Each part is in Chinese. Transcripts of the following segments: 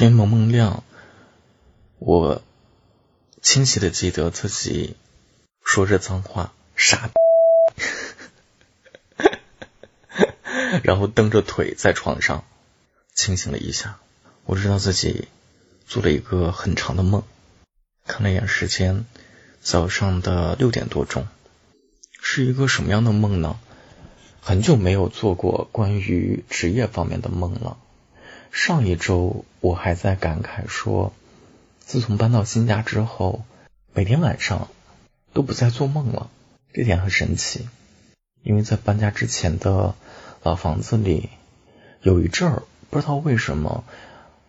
天蒙蒙亮，我清晰的记得自己说着脏话，傻，然后蹬着腿在床上清醒了一下。我知道自己做了一个很长的梦，看了一眼时间，早上的六点多钟，是一个什么样的梦呢？很久没有做过关于职业方面的梦了。上一周我还在感慨说，自从搬到新家之后，每天晚上都不再做梦了。这点很神奇，因为在搬家之前的老房子里，有一阵儿不知道为什么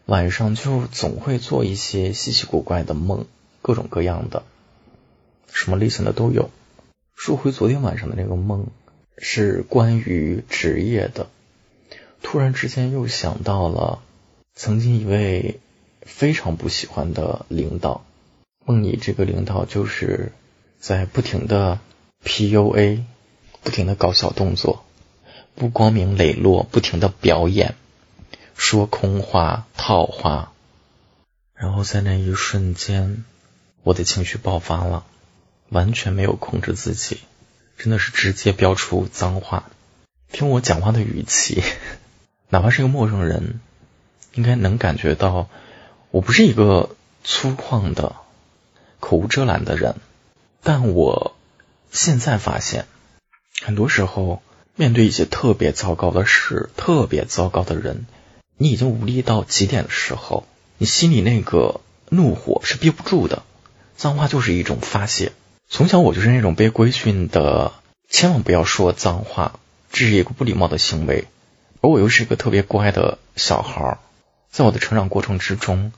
晚上就总会做一些稀奇古怪的梦，各种各样的，什么类型的都有。说回昨天晚上的那个梦，是关于职业的。突然之间又想到了曾经一位非常不喜欢的领导，梦里这个领导就是在不停的 PUA，不停的搞小动作，不光明磊落，不停的表演，说空话套话，然后在那一瞬间，我的情绪爆发了，完全没有控制自己，真的是直接飙出脏话，听我讲话的语气。哪怕是一个陌生人，应该能感觉到我不是一个粗犷的、口无遮拦的人。但我现在发现，很多时候面对一些特别糟糕的事、特别糟糕的人，你已经无力到极点的时候，你心里那个怒火是憋不住的。脏话就是一种发泄。从小我就是那种被规训的，千万不要说脏话，这是一个不礼貌的行为。而我又是一个特别乖的小孩，在我的成长过程之中，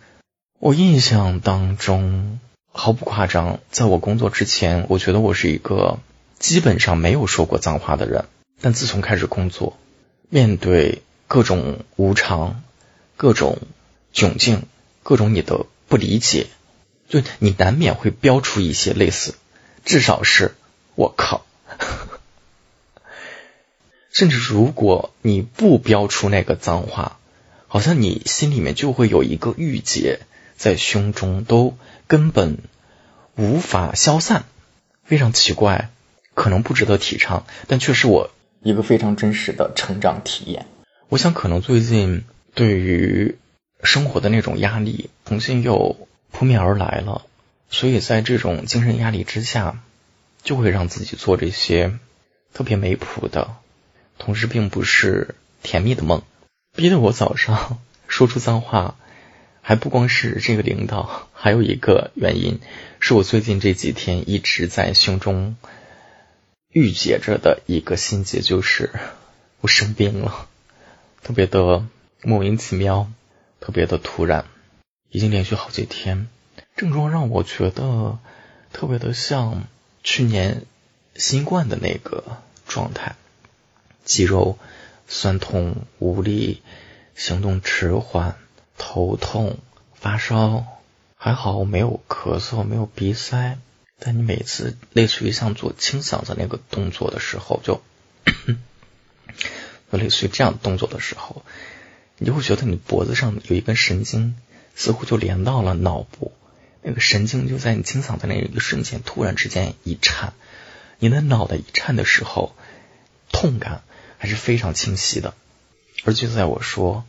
我印象当中毫不夸张，在我工作之前，我觉得我是一个基本上没有说过脏话的人。但自从开始工作，面对各种无常、各种窘境、各种你的不理解，就你难免会飙出一些类似，至少是我靠。甚至如果你不标出那个脏话，好像你心里面就会有一个郁结在胸中，都根本无法消散，非常奇怪，可能不值得提倡，但却是我一个非常真实的成长体验。我想，可能最近对于生活的那种压力重新又扑面而来了，所以在这种精神压力之下，就会让自己做这些特别没谱的。同时，并不是甜蜜的梦，逼得我早上 说出脏话，还不光是这个领导，还有一个原因，是我最近这几天一直在胸中郁结着的一个心结，就是我生病了，特别的莫名其妙，特别的突然，已经连续好几天，症状让我觉得特别的像去年新冠的那个状态。肌肉酸痛无力，行动迟缓，头痛，发烧，还好我没有咳嗽，没有鼻塞。但你每次类似于像做清嗓子那个动作的时候，就 类似于这样动作的时候，你就会觉得你脖子上有一根神经，似乎就连到了脑部，那个神经就在你清嗓子那一个瞬间突然之间一颤，你的脑袋一颤的时候，痛感。还是非常清晰的，而就在我说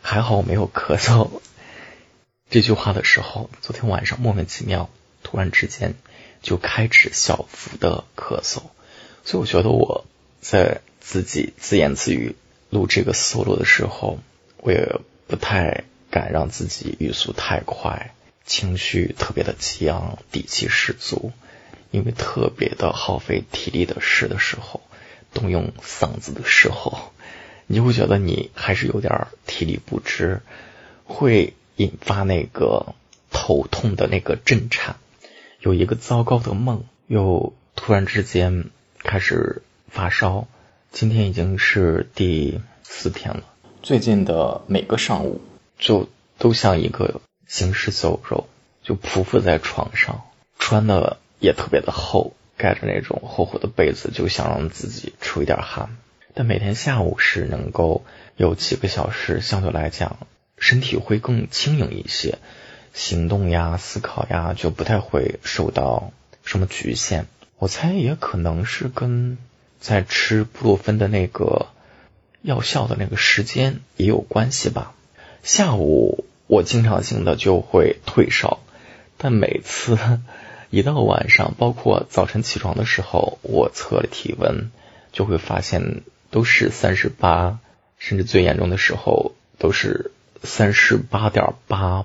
还好我没有咳嗽。这句话的时候，昨天晚上莫名其妙突然之间就开始小幅的咳嗽，所以我觉得我在自己自言自语录这个 solo 的时候，我也不太敢让自己语速太快，情绪特别的激昂，底气十足，因为特别的耗费体力的事的时候。动用嗓子的时候，你就会觉得你还是有点体力不支，会引发那个头痛的那个震颤。有一个糟糕的梦，又突然之间开始发烧。今天已经是第四天了。最近的每个上午，就都像一个行尸走肉，就匍匐在床上，穿的也特别的厚。盖着那种厚厚的被子，就想让自己出一点汗。但每天下午是能够有几个小时，相对来讲身体会更轻盈一些，行动呀、思考呀就不太会受到什么局限。我猜也可能是跟在吃布洛芬的那个药效的那个时间也有关系吧。下午我经常性的就会退烧，但每次一到晚上，包括早晨起床的时候，我测了体温，就会发现都是三十八，甚至最严重的时候都是三十八点八，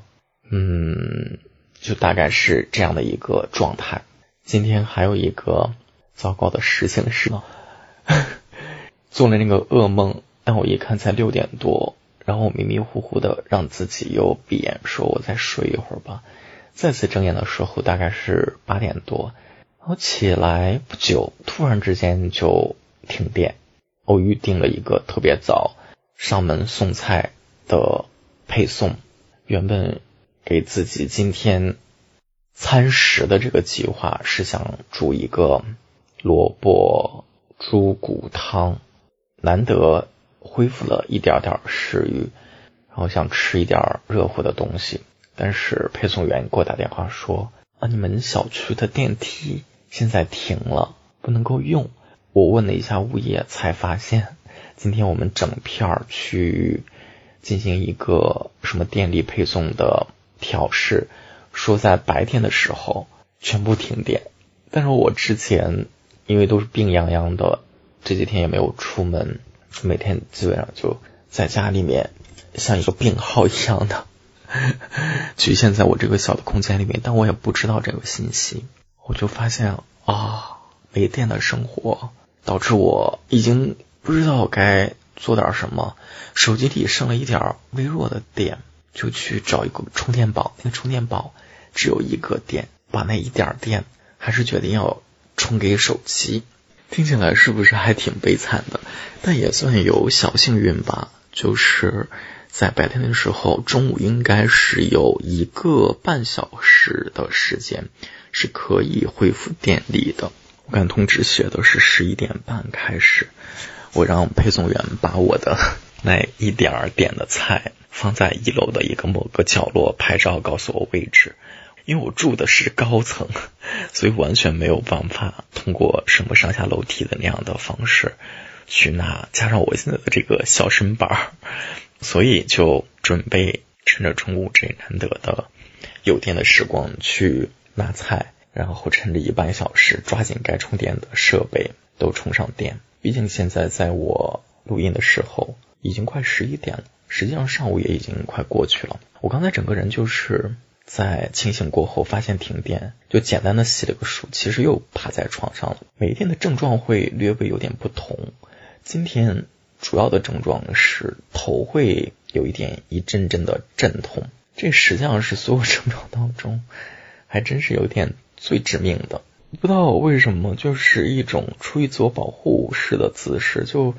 嗯，就大概是这样的一个状态。今天还有一个糟糕的事情是，做了那个噩梦，但我一看才六点多，然后迷迷糊糊的让自己又闭眼，说我再睡一会儿吧。再次睁眼的时候大概是八点多，然后起来不久，突然之间就停电。我预定了一个特别早上门送菜的配送，原本给自己今天餐食的这个计划是想煮一个萝卜猪骨汤，难得恢复了一点点食欲，然后想吃一点热乎的东西。但是配送员给我打电话说啊，你们小区的电梯现在停了，不能够用。我问了一下物业，才发现今天我们整片区域进行一个什么电力配送的调试，说在白天的时候全部停电。但是我之前因为都是病殃殃的，这几天也没有出门，每天基本上就在家里面像一个病号一样的。局限在我这个小的空间里面，但我也不知道这个信息，我就发现啊，没电的生活导致我已经不知道该做点什么。手机里剩了一点微弱的电，就去找一个充电宝。那个充电宝只有一个电，把那一点电还是决定要充给手机。听起来是不是还挺悲惨的？但也算有小幸运吧，就是。在白天的时候，中午应该是有一个半小时的时间是可以恢复电力的。我看通知写的是十一点半开始。我让配送员把我的 那一点儿点的菜放在一楼的一个某个角落拍照，告诉我位置。因为我住的是高层，所以完全没有办法通过什么上下楼梯的那样的方式去拿。加上我现在的这个小身板儿。所以就准备趁着中午这难得的有电的时光去拿菜，然后趁着一半小时抓紧该充电的设备都充上电。毕竟现在在我录音的时候已经快十一点了，实际上上午也已经快过去了。我刚才整个人就是在清醒过后发现停电，就简单的洗了个漱，其实又趴在床上了。每天的症状会略微有点不同，今天。主要的症状是头会有一点一阵阵的阵痛，这实际上是所有症状当中还真是有点最致命的。不知道为什么，就是一种出于自我保护式的姿势，就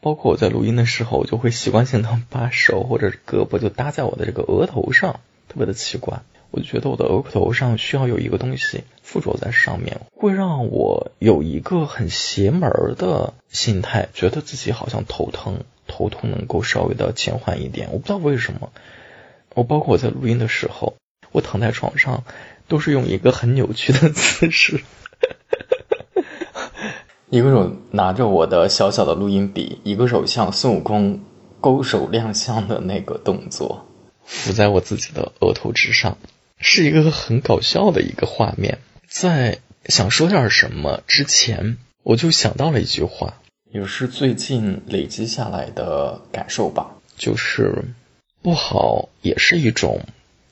包括我在录音的时候，我就会习惯性的把手或者胳膊就搭在我的这个额头上，特别的奇怪。我就觉得我的额头上需要有一个东西附着在上面，会让我有一个很邪门的心态，觉得自己好像头疼，头痛能够稍微的减缓一点。我不知道为什么，我包括我在录音的时候，我躺在床上都是用一个很扭曲的姿势，一个手拿着我的小小的录音笔，一个手像孙悟空勾手亮相的那个动作，伏在我自己的额头之上。是一个很搞笑的一个画面。在想说点什么之前，我就想到了一句话，也是最近累积下来的感受吧，就是不好也是一种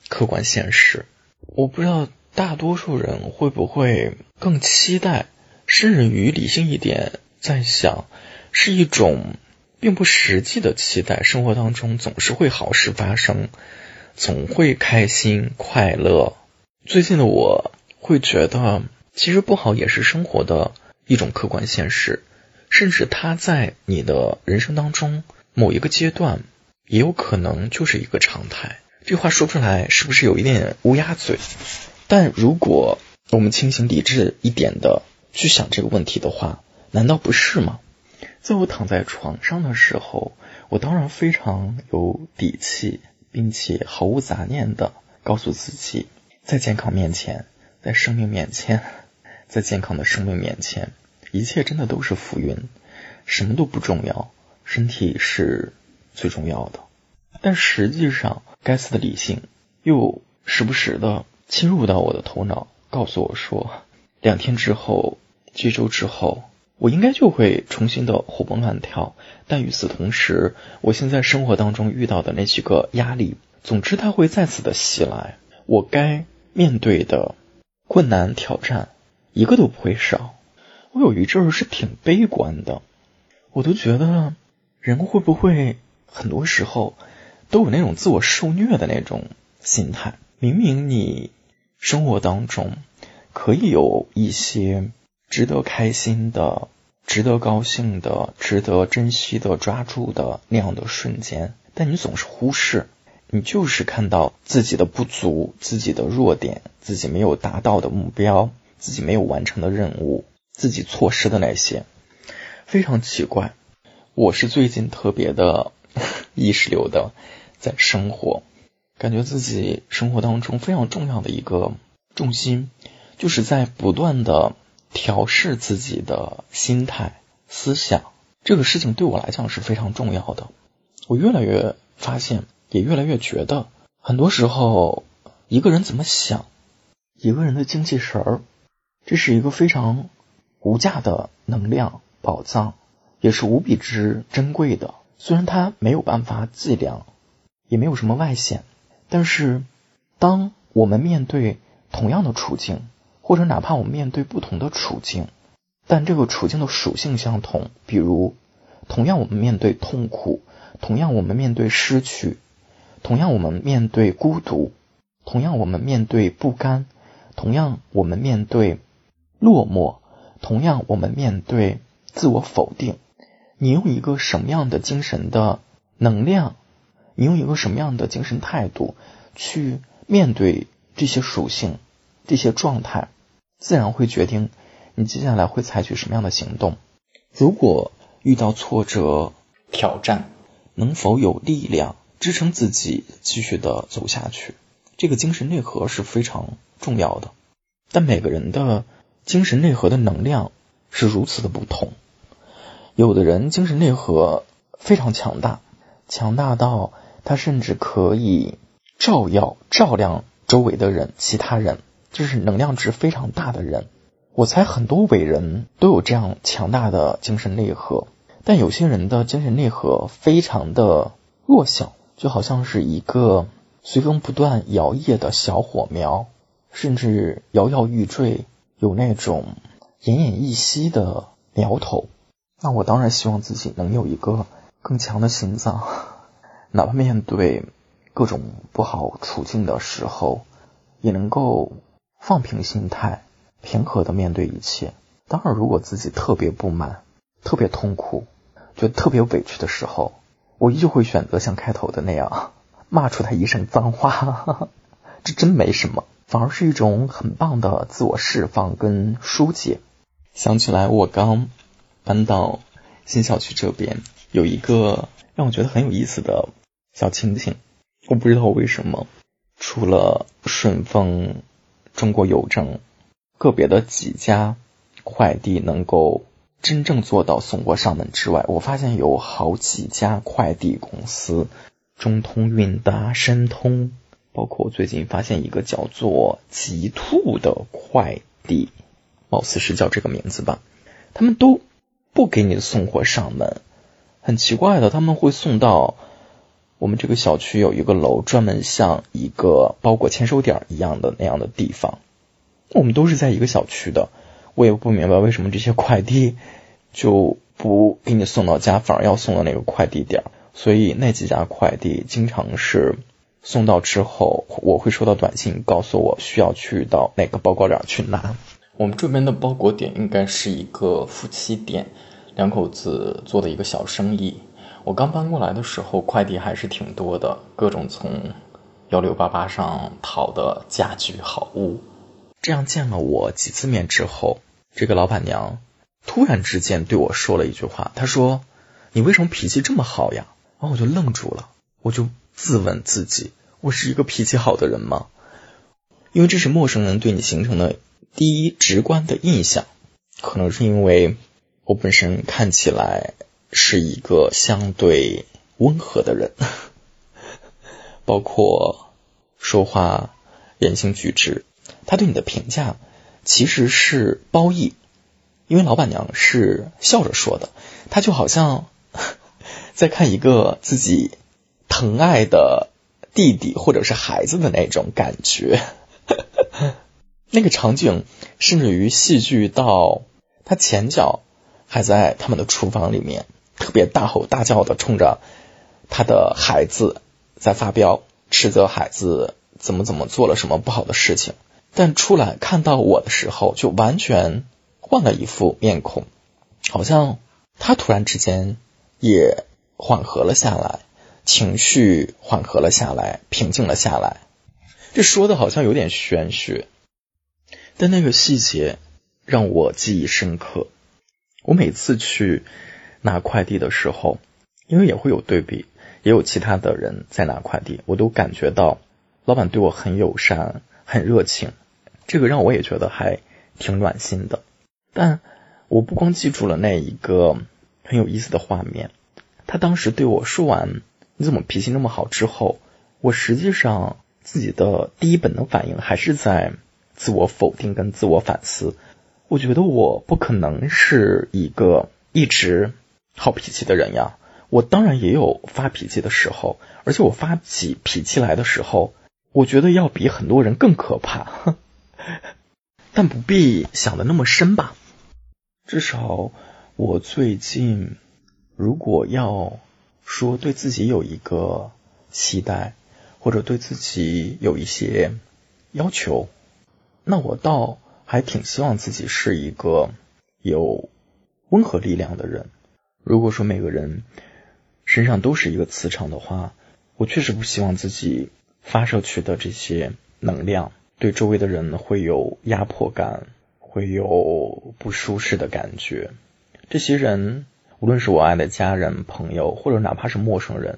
客观现实。我不知道大多数人会不会更期待，甚至于理性一点在想，是一种并不实际的期待。生活当中总是会好事发生。总会开心快乐。最近的我会觉得，其实不好也是生活的一种客观现实，甚至它在你的人生当中某一个阶段，也有可能就是一个常态。这话说出来是不是有一点乌鸦嘴？但如果我们清醒理智一点的去想这个问题的话，难道不是吗？在我躺在床上的时候，我当然非常有底气，并且毫无杂念的告诉自己，在健康面前，在生命面前，在健康的生命面前，一切真的都是浮云，什么都不重要，身体是最重要的。但实际上，该死的理性又时不时的侵入到我的头脑，告诉我说，两天之后，几周之后，我应该就会重新的活蹦乱跳。但与此同时，我现在生活当中遇到的那几个压力，总之它会再次的袭来。我该面对的困难挑战，一个都不会少。我有一阵儿是挺悲观的，我都觉得人会不会很多时候。都有那种自我受虐的那种心态。明明你生活当中可以有一些值得开心的、值得高兴的、值得珍惜的、抓住的那样的瞬间，但你总是忽视。你就是看到自己的不足、自己的弱点、自己没有达到的目标、自己没有完成的任务、自己错失的那些，非常奇怪。我是最近特别的 意识流的。在生活，感觉自己生活当中非常重要的一个重心，就是在不断的调试自己的心态、思想。这个事情对我来讲是非常重要的。我越来越发现，也越来越觉得，很多时候一个人怎么想，一个人的精气神儿，这是一个非常无价的能量宝藏，也是无比之珍贵的。虽然它没有办法计量。也没有什么外显，但是当我们面对同样的处境，或者哪怕我们面对不同的处境，但这个处境的属性相同，比如同样我们面对痛苦，同样我们面对失去，同样我们面对孤独，同样我们面对不甘，同样我们面对落寞，同样我们面对自我否定，你用一个什么样的精神的能量？你用一个什么样的精神态度去面对这些属性、这些状态，自然会决定你接下来会采取什么样的行动。如果遇到挫折、挑战，能否有力量支撑自己继续的走下去？这个精神内核是非常重要的。但每个人的精神内核的能量是如此的不同，有的人精神内核非常强大，强大到。他甚至可以照耀、照亮周围的人，其他人，就是能量值非常大的人。我猜很多伟人都有这样强大的精神内核，但有些人的精神内核非常的弱小，就好像是一个随风不断摇曳的小火苗，甚至摇摇欲坠，有那种奄奄一息的苗头。那我当然希望自己能有一个更强的心脏。哪怕面对各种不好处境的时候，也能够放平心态，平和的面对一切。当然，如果自己特别不满、特别痛苦、觉得特别委屈的时候，我依旧会选择像开头的那样骂出他一声脏话。这真没什么，反而是一种很棒的自我释放跟疏解。想起来，我刚搬到新小区这边，有一个让我觉得很有意思的。小情景，我不知道为什么，除了顺丰、中国邮政个别的几家快递能够真正做到送货上门之外，我发现有好几家快递公司，中通、韵达、申通，包括我最近发现一个叫做极兔的快递，貌似是叫这个名字吧，他们都不给你送货上门，很奇怪的，他们会送到。我们这个小区有一个楼，专门像一个包裹签收点一样的那样的地方。我们都是在一个小区的，我也不明白为什么这些快递就不给你送到家，反而要送到那个快递点。所以那几家快递经常是送到之后，我会收到短信告诉我需要去到哪个包裹点去拿。我们这边的包裹点应该是一个夫妻店，两口子做的一个小生意。我刚搬过来的时候，快递还是挺多的，各种从幺六八八上淘的家具好物。这样见了我几次面之后，这个老板娘突然之间对我说了一句话，她说：“你为什么脾气这么好呀？”然后我就愣住了，我就自问自己：我是一个脾气好的人吗？因为这是陌生人对你形成的第一直观的印象。可能是因为我本身看起来是一个相对温和的人，包括说话、言行举止，他对你的评价其实是褒义。因为老板娘是笑着说的，她就好像在看一个自己疼爱的弟弟或者是孩子的那种感觉。那个场景甚至于戏剧到他前脚还在他们的厨房里面特别大吼大叫的冲着他的孩子在发飙，斥责孩子怎么怎么做了什么不好的事情，但出来看到我的时候就完全。换了一副面孔，好像他突然之间也缓和了下来，情绪缓和了下来，平静了下来。这说的好像有点玄学，但那个细节让我记忆深刻。我每次去拿快递的时候，因为也会有对比，也有其他的人在拿快递，我都感觉到老板对我很友善、很热情，这个让我也觉得还挺暖心的。但我不光记住了那一个很有意思的画面，他当时对我说完“你怎么脾气那么好”之后，我实际上自己的第一本能反应还是在自我否定跟自我反思。我觉得我不可能是一个一直好脾气的人呀，我当然也有发脾气的时候，而且我发起脾气来的时候，我觉得要比很多人更可怕。但不必想的那么深吧。至少我最近，如果要说对自己有一个期待，或者对自己有一些要求，那我倒还挺希望自己是一个有温和力量的人。如果说每个人身上都是一个磁场的话，我确实不希望自己发射去的这些能量对周围的人会有压迫感。会有不舒适的感觉。这些人，无论是我爱的家人、朋友，或者哪怕是陌生人，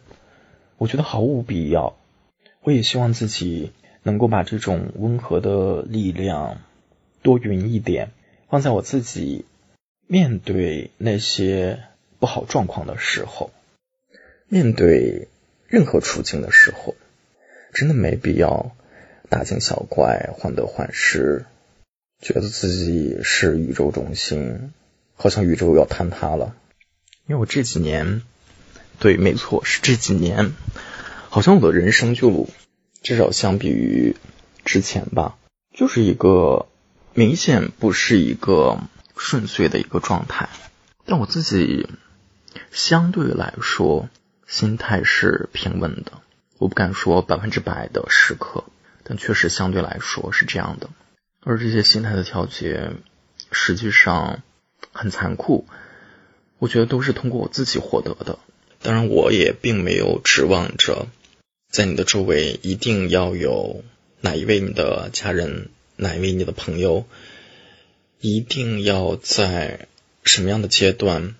我觉得毫无必要。我也希望自己能够把这种温和的力量多匀一点，放在我自己面对那些不好状况的时候，面对任何处境的时候，真的没必要大惊小怪、患得患失。觉得自己是宇宙中心，好像宇宙要坍塌了。因为我这几年，对，没错，是这几年，好像我的人生就至少相比于之前吧，就是一个明显不是一个顺遂的一个状态。但我自己相对来说心态是平稳的，我不敢说百分之百的时刻，但确实相对来说是这样的。而这些心态的调节，实际上很残酷，我觉得都是通过我自己获得的。当然，我也并没有指望着在你的周围一定要有哪一位你的家人，哪一位你的朋友，一定要在什么样的阶段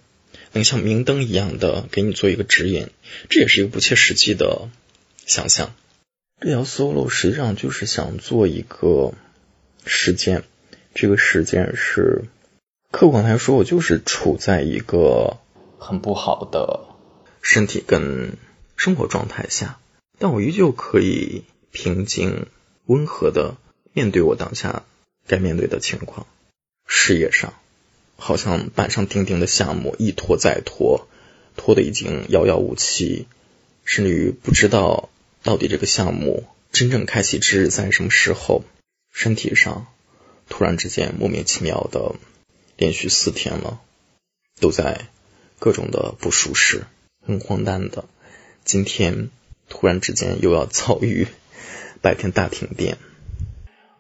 能像明灯一样的给你做一个指引，这也是一个不切实际的想象。这条 solo 实际上就是想做一个。时间，这个时间是客观来说，我就是处在一个很不好的身体跟生活状态下，但我依旧可以平静温和的面对我当下该面对的情况。事业上，好像板上钉钉的项目一拖再拖，拖的已经遥遥无期，甚至于不知道到底这个项目真正开启之日在什么时候。身体上突然之间莫名其妙的连续四天了，都在各种的不舒适，很荒诞的。今天突然之间又要遭遇白天大停电。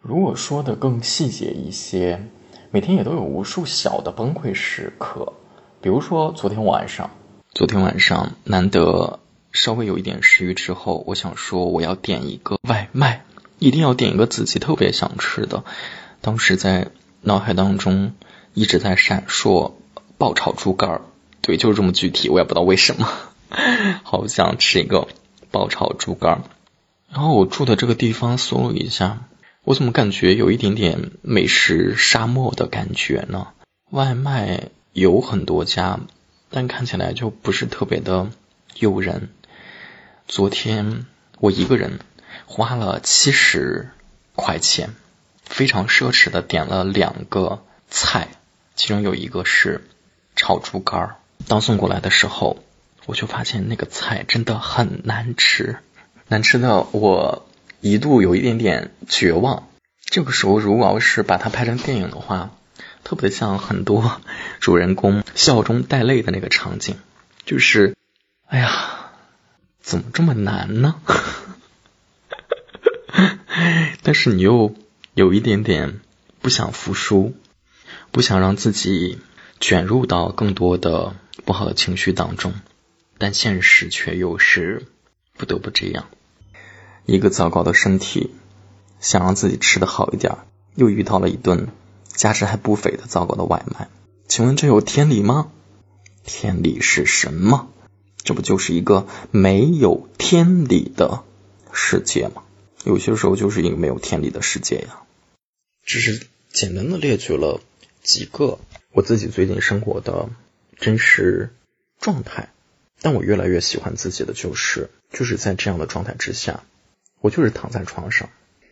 如果说的更细节一些，每天也都有无数小的崩溃时刻。比如说昨天晚上，昨天晚上难得稍微有一点食欲之后，我想说我要点一个外卖。一定要点一个自己特别想吃的。当时在脑海当中一直在闪烁爆炒猪肝儿，对，就是这么具体，我也不知道为什么。好想吃一个爆炒猪肝。然后我住的这个地方搜了一下，我怎么感觉有一点点美食沙漠的感觉呢？外卖有很多家，但看起来就不是特别的诱人。昨天我一个人花了七十块钱，非常奢侈的点了两个菜，其中有一个是炒猪肝。当送过来的时候，我就发现那个菜真的很难吃，难吃的我一度有一点点绝望。这个时候，如果要是把它拍成电影的话，特别像很多主人公笑中带泪的那个场景，就是，哎呀，怎么这么难呢？但是你又有一点点不想服输，不想让自己卷入到更多的不好的情绪当中，但现实却又是不得不这样。一个糟糕的身体，想让自己吃的好一点，又遇到了一顿。价值还不菲的糟糕的外卖，请问这有天理吗？天理是什么？这不就是一个没有天理的世界吗？有些时候就是一个没有天理的世界呀。只是简单的列举了几个我自己最近生活的真实状态，但我越来越喜欢自己的就是，就是在这样的状态之下，我就是躺在床上，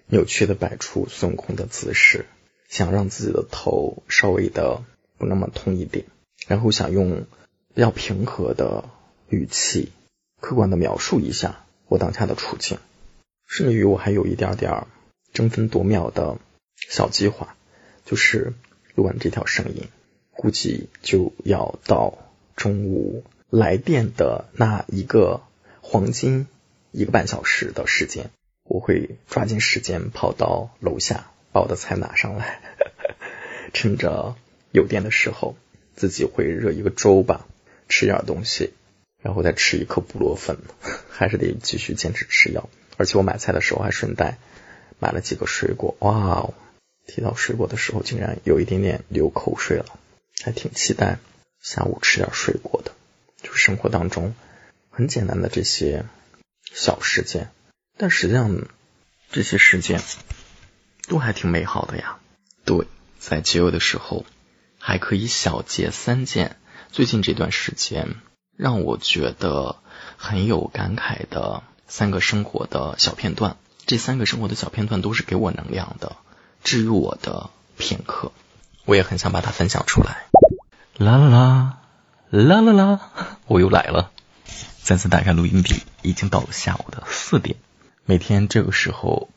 扭曲的摆出孙悟空的姿势。想让自己的头稍微的不那么痛一点，然后想用比较平和的语气，客观的描述一下我当下的处境，甚至于我还有一点点争分夺秒的小计划，就是录完这条声音，估计就要到中午来电的那一个黄金一个半小时的时间，我会抓紧时间跑到楼下。把我的菜拿上来，趁着有电的时候，自己会热一个粥吧，吃点东西，然后再吃一颗布洛芬，还是得继续坚持吃药。而且我买菜的时候还顺带买了几个水果，哇！提到水果的时候，竟然有一点点流口水了，还挺期待下午吃点水果的。就生活当中很简单的这些小事件，但实际上这些事件。都还挺美好的呀。对，在节约的时候还可以小结三件最近这段时间让我觉得很有感慨的三个生活的小片段。这三个生活的小片段都是给我能量的、治愈我的片刻。我也很想把它分享出来。啦啦啦啦啦啦，我又来了。再次打开录音笔，已经到了下午的四点。每天这个时候。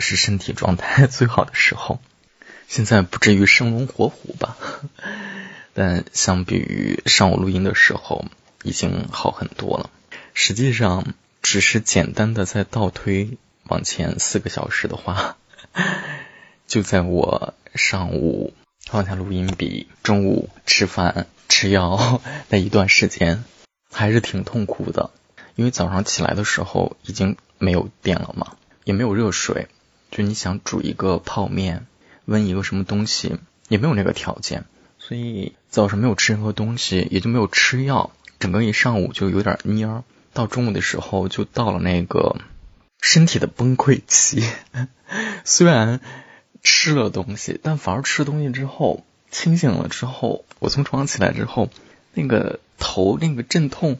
是身体状态最好的时候，现在不至于生龙活虎吧，但相比于上午录音的时候，已经好很多了。实际上，只是简单的在倒推往前四个小时的话，就在我上午放下录音笔，中午吃饭吃药那一段时间，还是挺痛苦的，因为早上起来的时候已经没有电了嘛，也没有热水。就你想煮一个泡面，温一个什么东西，也没有那个条件，所以早上没有吃任何东西，也就没有吃药，整个一上午就有点蔫。到中午的时候，就到了那个身体的崩溃期。虽然吃了东西，但反而吃东西之后，清醒了之后，我从床上起来之后，那个头那个阵痛，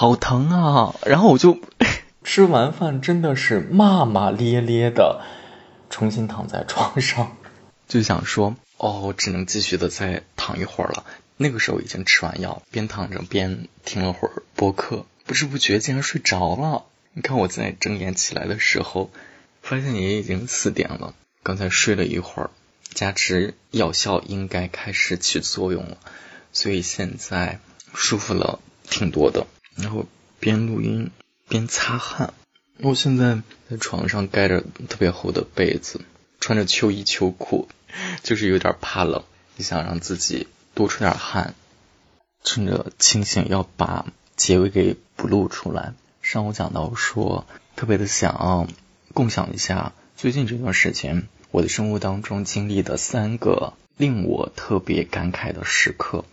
好疼啊！然后我就。吃完饭真的是骂骂咧咧的，重新躺在床上，就想说哦，只能继续的再躺一会儿了。那个时候已经吃完药，边躺着边听了会儿播客，不知不觉竟然睡着了。你看我在睁眼起来的时候，发现也已经四点了。刚才睡了一会儿，加之药效应该开始起作用了，所以现在舒服了挺多的。然后边录音。边擦汗，我现在在床上盖着特别厚的被子，穿着秋衣秋裤，就是有点怕冷，也想让自己多出点汗。趁着清醒，要把结尾给补录出来。上午讲到说，特别的想共享一下最近这段时间我的生活当中经历的三个令我特别感慨的时刻。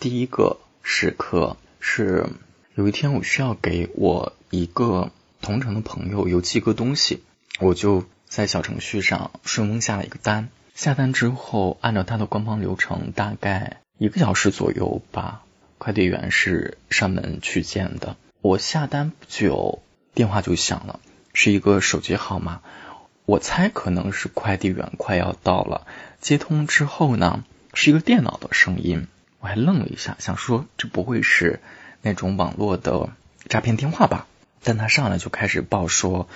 第一个时刻是。有一天我需要给我一个同城的朋友邮寄个东西，我就在小程序上顺丰下了一个单。下单之后，按照他的官方流程，大概一个小时左右吧，快递员是上门去见的。我下单不久，电话就响了，是一个手机号码。我猜可能是快递员快要到了。接通之后呢，是一个电脑的声音，我还愣了一下，想说这不会是那种网络的诈骗电话吧？但他上来就开始报说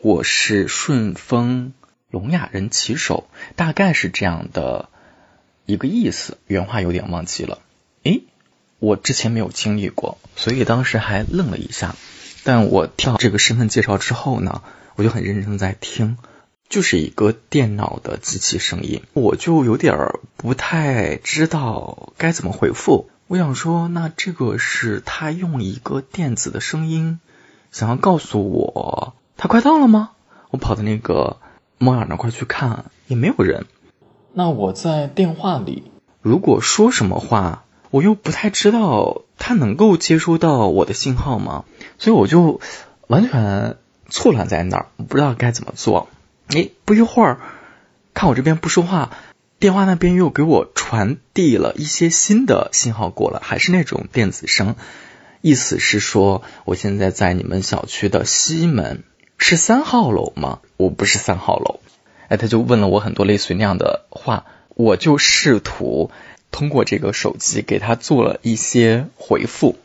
我是顺丰。聋哑人骑手大概是这样的一个意思，原话有点忘记了。诶，我之前没有经历过，所以当时还愣了一下。但我听这个身份介绍之后呢，我就很认真在听，就是一个电脑的机器声音，我就有点不太知道该怎么回复。我想说，那这个是他用一个电子的声音想要告诉我他快到了吗？我跑到那个。猫眼那块去看也没有人，那我在电话里如果说什么话，我又不太知道他能够接收到我的信号吗？所以我就完全错乱在那儿，不知道该怎么做。哎，不一会儿，看我这边不说话，电话那边又给我传递了一些新的信号过来，还是那种电子声，意思是说我现在在你们小区的西门。是三号楼吗？我不是三号楼。哎，他就问了我很多类似于那样的话，我就试图通过这个手机给他做了一些回复。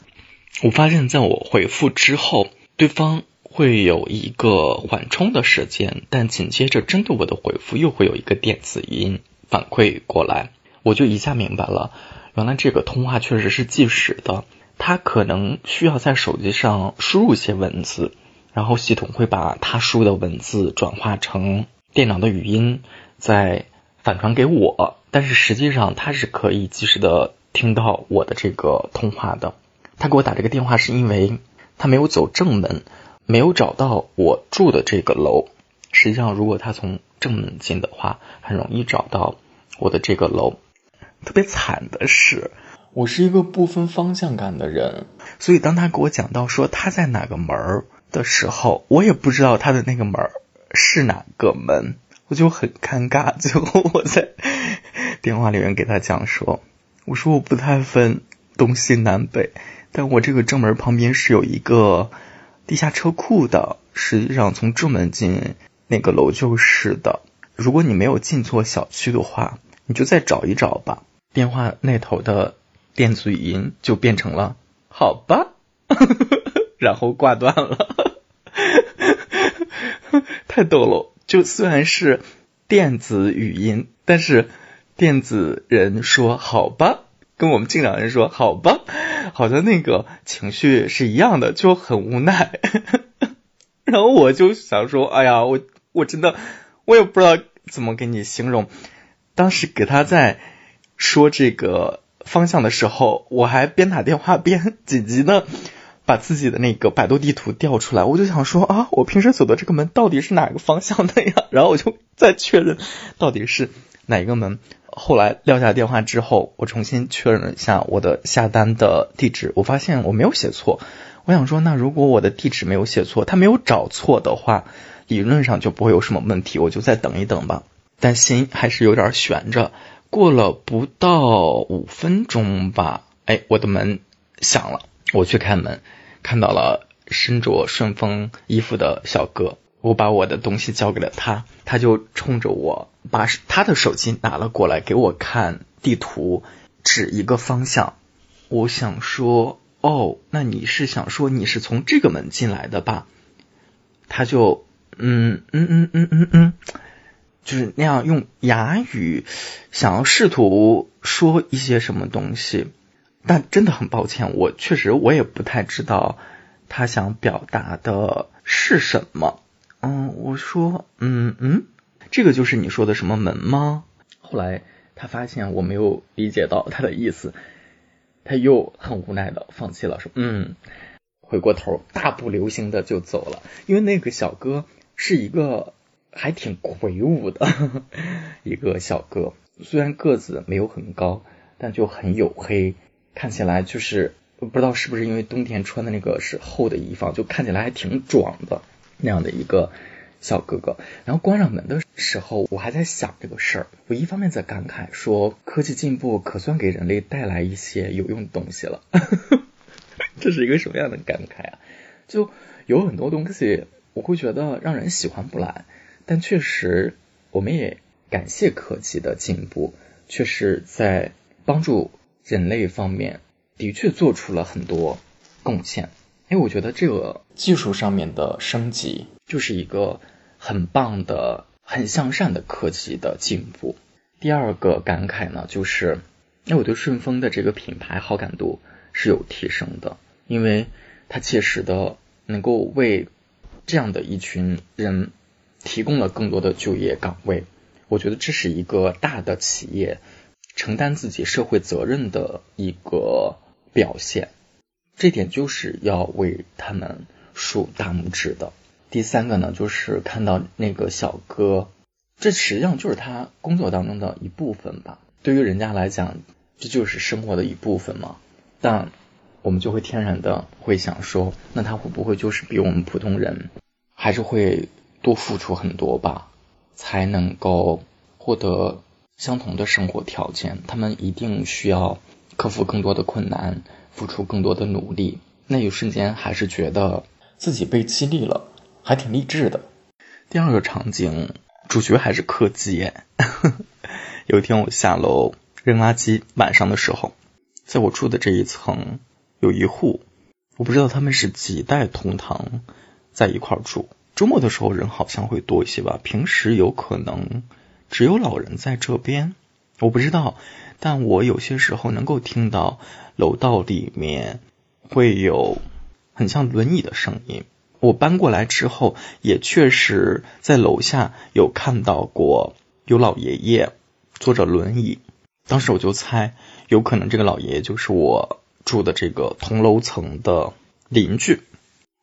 我发现，在我回复之后，对方会有一个缓冲的时间，但紧接着针对我的回复又会有一个电子音反馈过来，我就一下明白了，原来这个通话确实是计时的，他可能需要在手机上输入一些文字。然后系统会把他输的文字转化成电脑的语音，再反传给我。但是实际上他是可以及时的听到我的这个通话的。他给我打这个电话是因为他没有走正门，没有找到我住的这个楼。实际上，如果他从正门进的话，很容易找到我的这个楼。特别惨的是，我是一个不分方向感的人，所以当他给我讲到说他在哪个门。的时候，我也不知道他的那个门是哪个门，我就很尴尬。最后我在电话里面给他讲说，我说我不太分东西南北，但我这个正门旁边是有一个地下车库的，实际上从正门进那个楼就是的。如果你没有进错小区的话，你就再找一找吧。电话那头的电子语音就变成了好吧。然后挂断了，太逗了！就虽然是电子语音，但是电子人说好吧，跟我们进场人说好吧，好像那个情绪是一样的，就很无奈。然后我就想说，哎呀，我我真的我也不知道怎么给你形容。当时给他在说这个方向的时候，我还边打电话边 紧急的。把自己的那个百度地图调出来，我就想说啊，我平时走的这个门到底是哪个方向的呀？然后我就再确认到底是哪一个门。后来撂下电话之后，我重新确认了一下我的下单的地址，我发现我没有写错。我想说，那如果我的地址没有写错，他没有找错的话，理论上就不会有什么问题。我就再等一等吧。但心还是有点悬着。过了不到五分钟吧，哎，我的门响了，我去开门。看到了身着顺丰衣服的小哥，我把我的东西交给了他，他就冲着我把他的手机拿了过来给我看地图，指一个方向。我想说，哦，那你是想说你是从这个门进来的吧？他就嗯嗯嗯嗯嗯嗯，就是那样用哑语想要试图说一些什么东西。但真的很抱歉，我确实我也不太知道他想表达的是什么。嗯，我说，嗯嗯，这个就是你说的什么门吗？后来他发现我没有理解到他的意思，他又很无奈的放弃了，说，嗯，回过头大步流星的就走了。因为那个小哥是一个还挺魁梧的 一个小哥，虽然个子没有很高，但就很黝黑。看起来就是不知道是不是因为冬天穿的那个是厚的衣服，就看起来还挺壮的那样的一个小哥哥。然后关上门的时候，我还在想这个事儿。我一方面在感慨说，科技进步可算给人类带来一些有用的东西了。这是一个什么样的感慨啊？就有很多东西，我会觉得让人喜欢不来，但确实我们也感谢科技的进步，确实在帮助人类方面的确做出了很多贡献。因为我觉得这个技术上面的升级，就是一个很棒的、很向善的科技的进步。第二个感慨呢，就是那我对顺丰的这个品牌好感度是有提升的。因为它切实的能够为这样的一群人提供了更多的就业岗位，我觉得这是一个大的企业承担自己社会责任的一个表现，这点就是要为他们竖大拇指的。第三个呢，就是看到那个小哥，这实际上就是他工作当中的一部分吧，对于人家来讲，这就是生活的一部分嘛，但。我们就会天然的会想说，那他会不会就是比我们普通人还是会多付出很多吧，才能够获得相同的生活条件？他们一定需要克服更多的困难，付出更多的努力。那一瞬间还是觉得自己被激励了，还挺励志的。第二个场景，主角还是科技。有一天我下楼扔垃圾，晚上的时候，在我住的这一层。有一户，我不知道他们是几代同堂在一块住。周末的时候人好像会多一些吧，平时有可能只有老人在这边，我不知道。但我有些时候能够听到楼道里面会有很像轮椅的声音。我搬过来之后，也确实在楼下有看到过有老爷爷坐着轮椅。当时我就猜，有可能这个老爷爷就是我。住的这个同楼层的邻居，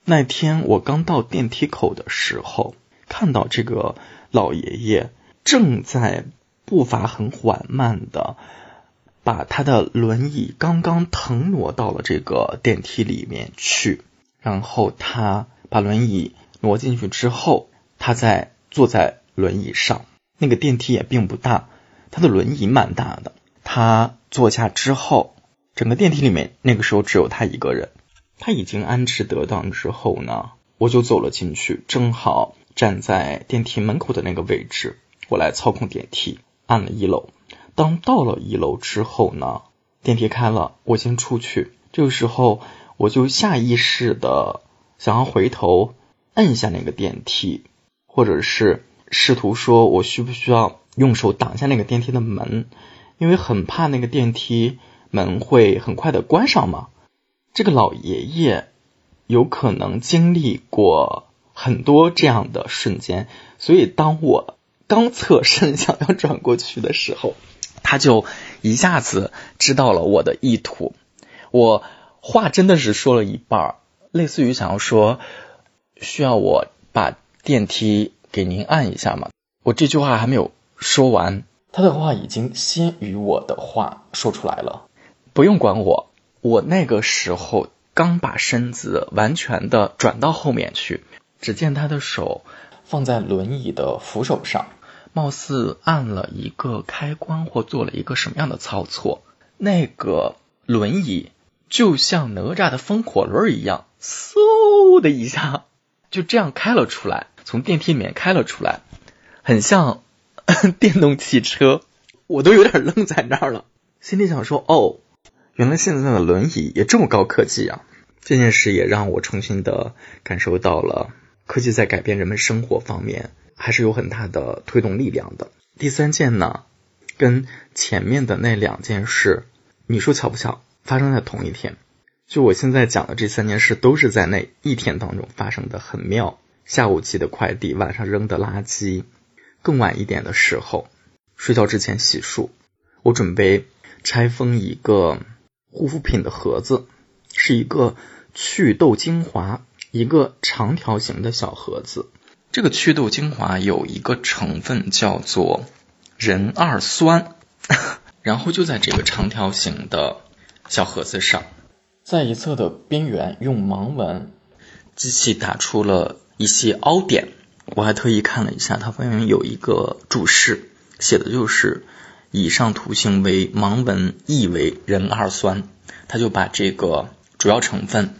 那天我刚到电梯口的时候，看到这个老爷爷正在步伐很缓慢的把他的轮椅刚刚腾挪到了这个电梯里面去，然后他把轮椅挪进去之后，他再坐在轮椅上。那个电梯也并不大，他的轮椅蛮大的。他坐下之后。整个电梯里面，那个时候只有他一个人。他已经安置得当之后呢，我就走了进去，正好站在电梯门口的那个位置，我来操控电梯，按了一楼。当到了一楼之后呢，电梯开了，我先出去。这个时候，我就下意识的想要回头摁一下那个电梯，或者是试图说我需不需要用手挡下那个电梯的门，因为很怕那个电梯。门会很快的关上嘛？这个老爷爷有可能经历过很多这样的瞬间，所以当我刚侧身想要转过去的时候，他就一下子知道了我的意图。我话真的是说了一半，类似于想要说需要我把电梯给您按一下吗？我这句话还没有说完，他的话已经先于我的话说出来了。不用管我，我那个时候刚把身子完全的转到后面去，只见他的手放在轮椅的扶手上，貌似按了一个开关或做了一个什么样的操作，那个轮椅就像哪吒的风火轮一样，嗖的一下就这样开了出来，从电梯里面开了出来，很像 电动汽车，我都有点愣在那儿了，心里想说哦。原来现在的轮椅也这么高科技啊！这件事也让我重新的感受到了科技在改变人们生活方面还是有很大的推动力量的。第三件呢，跟前面的那两件事，你说巧不巧，发生在同一天？就我现在讲的这三件事都是在那一天当中发生的，很妙。下午寄的快递，晚上扔的垃圾，更晚一点的时候，睡觉之前洗漱，我准备拆封一个。护肤品的盒子是一个祛痘精华，一个长条形的小盒子。这个祛痘精华有一个成分叫做壬二酸，然后就在这个长条形的小盒子上在一侧的边缘用盲文机器打出了一些凹点。我还特意看了一下，它外面有一个注释，写的就是以上图形为盲文，意为壬二酸。他就把这个主要成分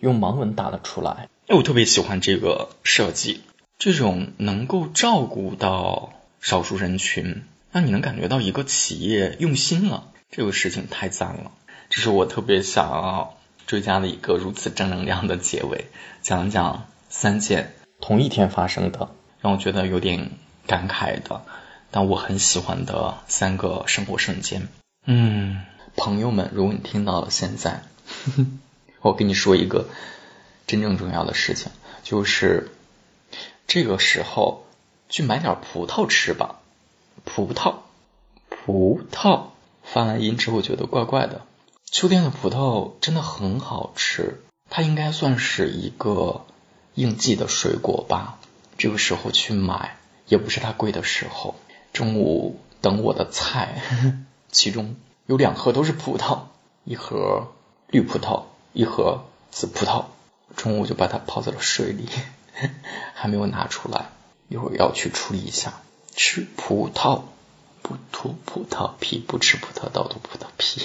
用盲文打了出来。哎，我特别喜欢这个设计，这种能够照顾到少数人群，让你能感觉到一个企业用心了，这个事情太赞了。这是我特别想要追加的一个如此正能量的结尾，讲讲三件。同一天发生的，让我觉得有点感慨的，但我很喜欢的三个生活瞬间。嗯，朋友们，如果你听到了现在，我跟你说一个真正重要的事情，就是这个时候去买点葡萄吃吧。葡萄，葡萄，发完音之后觉得怪怪的。秋天的葡萄真的很好吃，它应该算是一个。应季的水果吧，这个时候去买也不是它贵的时候。中午等我的菜，其中有两盒都是葡萄，一盒绿葡萄，一盒紫葡萄。中午就把它泡在了水里，还没有拿出来，一会儿要去处理一下。吃葡萄不吐葡萄皮，不吃葡萄倒吐葡萄皮。